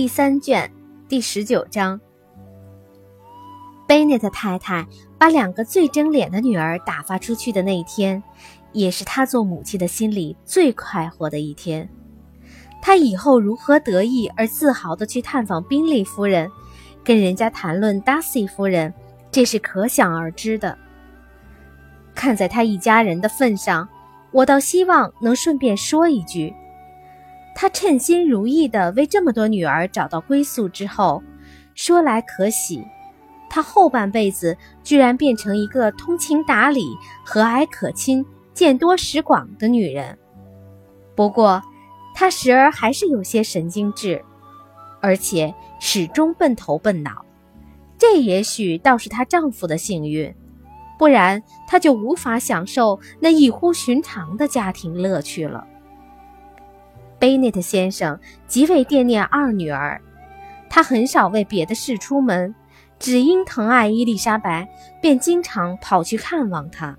第三卷第十九章。贝内特太太把两个最争脸的女儿打发出去的那一天，也是她做母亲的心里最快活的一天。她以后如何得意而自豪地去探访宾利夫人，跟人家谈论达西夫人，这是可想而知的。看在他一家人的份上，我倒希望能顺便说一句。他称心如意地为这么多女儿找到归宿之后，说来可喜，他后半辈子居然变成一个通情达理、和蔼可亲、见多识广的女人。不过，她时而还是有些神经质，而且始终笨头笨脑。这也许倒是她丈夫的幸运，不然她就无法享受那异乎寻常的家庭乐趣了。贝内特先生极为惦念二女儿，他很少为别的事出门，只因疼爱伊丽莎白，便经常跑去看望她。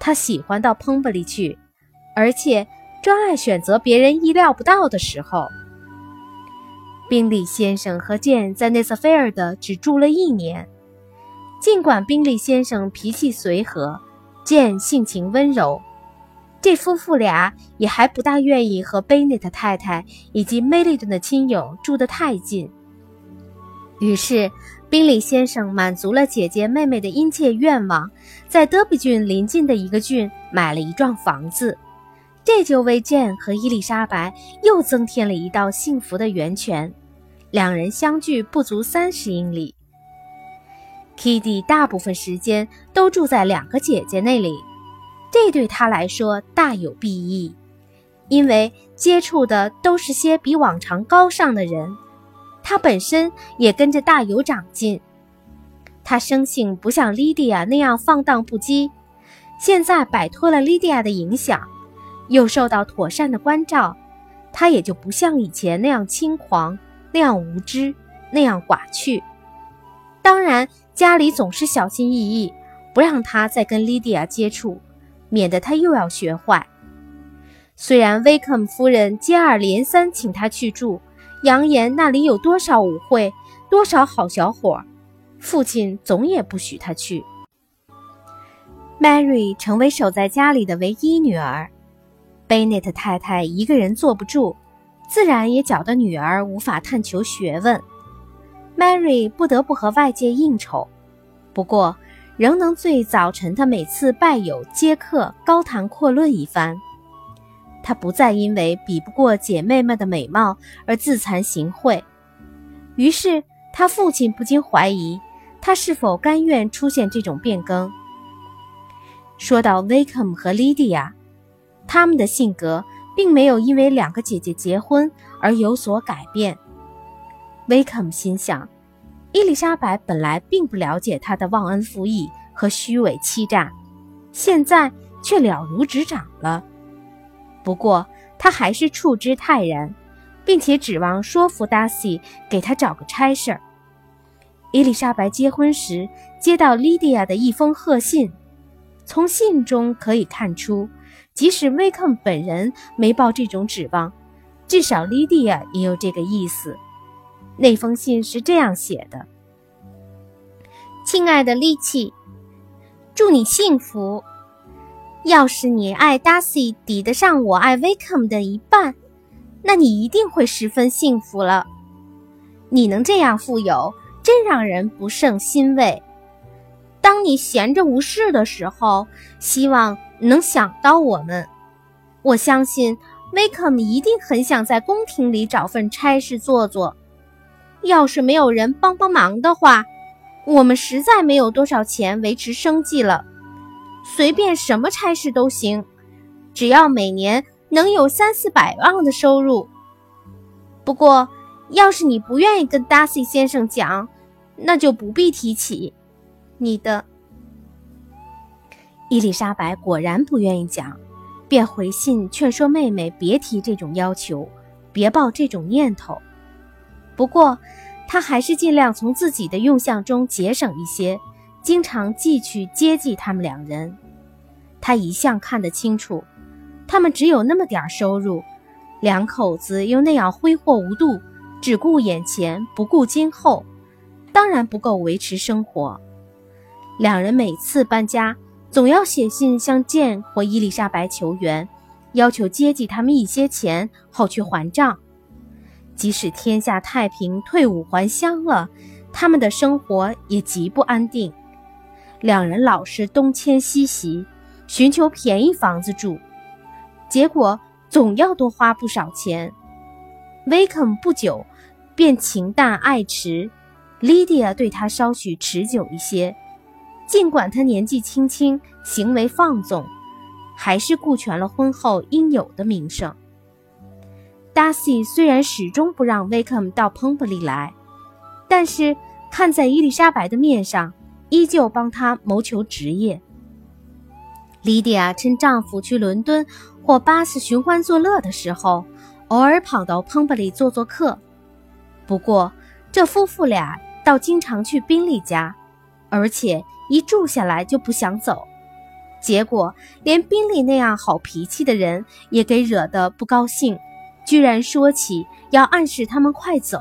他喜欢到彭伯里去，而且专爱选择别人意料不到的时候。宾利先生和剑在内瑟菲尔德只住了一年，尽管宾利先生脾气随和，剑性情温柔。这夫妇俩也还不大愿意和贝内特太太以及梅利顿的亲友住得太近。于是，宾利先生满足了姐姐妹妹的殷切愿望，在德比郡邻近的一个郡买了一幢房子，这就为 Jane 和伊丽莎白又增添了一道幸福的源泉。两人相距不足三十英里。Kitty 大部分时间都住在两个姐姐那里。这对他来说大有裨益，因为接触的都是些比往常高尚的人，他本身也跟着大有长进。他生性不像莉迪亚那样放荡不羁，现在摆脱了莉迪亚的影响，又受到妥善的关照，他也就不像以前那样轻狂、那样无知、那样寡趣。当然，家里总是小心翼翼，不让他再跟莉迪亚接触。免得他又要学坏。虽然威克夫人接二连三请他去住，扬言那里有多少舞会，多少好小伙，父亲总也不许他去。Mary 成为守在家里的唯一女儿，贝内特太太一个人坐不住，自然也搅得女儿无法探求学问。Mary 不得不和外界应酬，不过。仍能醉早晨他每次拜友接客，高谈阔论一番。他不再因为比不过姐妹们的美貌而自惭形秽。于是他父亲不禁怀疑他是否甘愿出现这种变更。说到威克姆和莉迪亚，他们的性格并没有因为两个姐姐结婚而有所改变。威克姆心想。伊丽莎白本来并不了解他的忘恩负义和虚伪欺诈，现在却了如指掌了。不过他还是处之泰然，并且指望说服达西给他找个差事儿。伊丽莎白结婚时接到莉迪亚的一封贺信，从信中可以看出，即使威克本人没抱这种指望，至少莉迪亚也有这个意思。那封信是这样写的：“亲爱的利奇，祝你幸福。要是你爱达西抵得上我爱威克姆的一半，那你一定会十分幸福了。你能这样富有，真让人不胜欣慰。当你闲着无事的时候，希望能想到我们。我相信威克姆一定很想在宫廷里找份差事做做。”要是没有人帮帮忙的话，我们实在没有多少钱维持生计了。随便什么差事都行，只要每年能有三四百万的收入。不过，要是你不愿意跟达西先生讲，那就不必提起。你的伊丽莎白果然不愿意讲，便回信劝说妹妹别提这种要求，别抱这种念头。不过，他还是尽量从自己的用项中节省一些，经常寄去接济他们两人。他一向看得清楚，他们只有那么点收入，两口子又那样挥霍无度，只顾眼前不顾今后，当然不够维持生活。两人每次搬家，总要写信向剑或伊丽莎白求援，要求接济他们一些钱，好去还账。即使天下太平，退伍还乡了，他们的生活也极不安定。两人老是东迁西徙，寻求便宜房子住，结果总要多花不少钱。威肯不久便情淡爱弛，莉迪亚对他稍许持久一些。尽管他年纪轻轻，行为放纵，还是顾全了婚后应有的名声。达西虽然始终不让威克姆到彭布里来，但是看在伊丽莎白的面上，依旧帮他谋求职业。莉迪亚趁丈夫去伦敦或巴斯寻欢作乐的时候，偶尔跑到彭布里做做客。不过，这夫妇俩倒经常去宾利家，而且。一住下来就不想走，结果连宾利那样好脾气的人也给惹得不高兴，居然说起要暗示他们快走。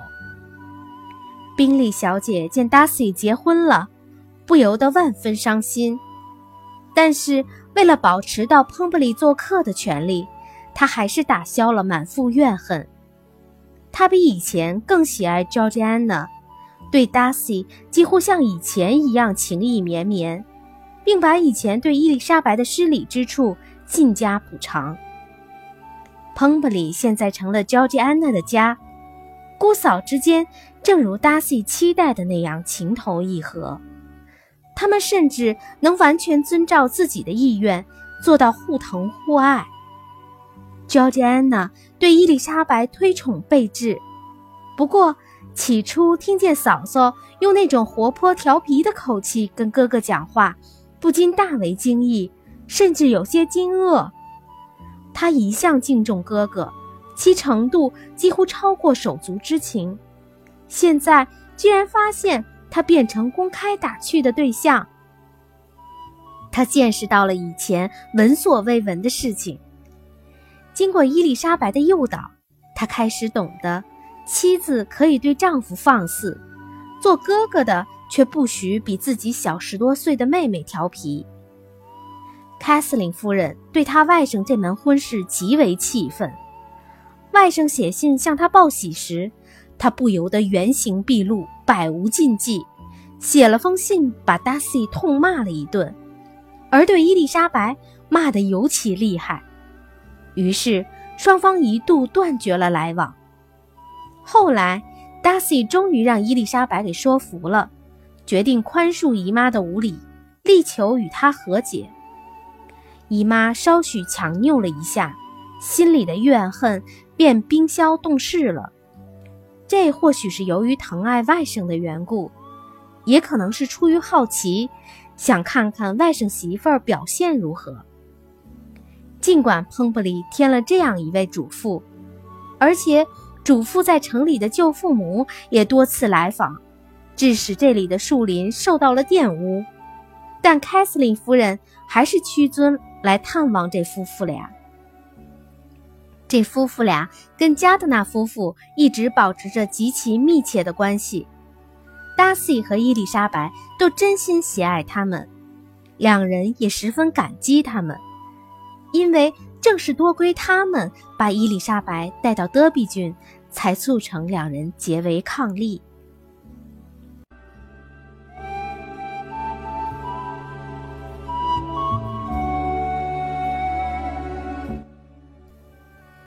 宾利小姐见达西结婚了，不由得万分伤心，但是为了保持到彭布里做客的权利，她还是打消了满腹怨恨。她比以前更喜爱 Georgiana，。对 Darcy 几乎像以前一样情意绵绵，并把以前对伊丽莎白的失礼之处尽加补偿。彭布里现在成了乔吉安娜的家，姑嫂之间正如达西期待的那样情投意合，他们甚至能完全遵照自己的意愿做到互疼互爱。乔吉安娜对伊丽莎白推崇备至，不过。起初听见嫂嫂用那种活泼调皮的口气跟哥哥讲话，不禁大为惊异，甚至有些惊愕。他一向敬重哥哥，其程度几乎超过手足之情，现在居然发现他变成公开打趣的对象。他见识到了以前闻所未闻的事情。经过伊丽莎白的诱导，他开始懂得。妻子可以对丈夫放肆，做哥哥的却不许比自己小十多岁的妹妹调皮。凯瑟琳夫人对她外甥这门婚事极为气愤。外甥写信向她报喜时，她不由得原形毕露，百无禁忌，写了封信把达西痛骂了一顿，而对伊丽莎白骂得尤其厉害。于是双方一度断绝了来往。后来，达西终于让伊丽莎白给说服了，决定宽恕姨妈的无礼，力求与她和解。姨妈稍许强拗了一下，心里的怨恨便冰消冻释了。这或许是由于疼爱外甥的缘故，也可能是出于好奇，想看看外甥媳妇儿表现如何。尽管彭布里添了这样一位主妇，而且。主妇在城里的舅父母也多次来访，致使这里的树林受到了玷污。但凯瑟琳夫人还是屈尊来探望这夫妇俩。这夫妇俩跟加德纳夫妇一直保持着极其密切的关系。达西和伊丽莎白都真心喜爱他们，两人也十分感激他们，因为。正是多亏他们把伊丽莎白带到德比郡，才促成两人结为伉俪。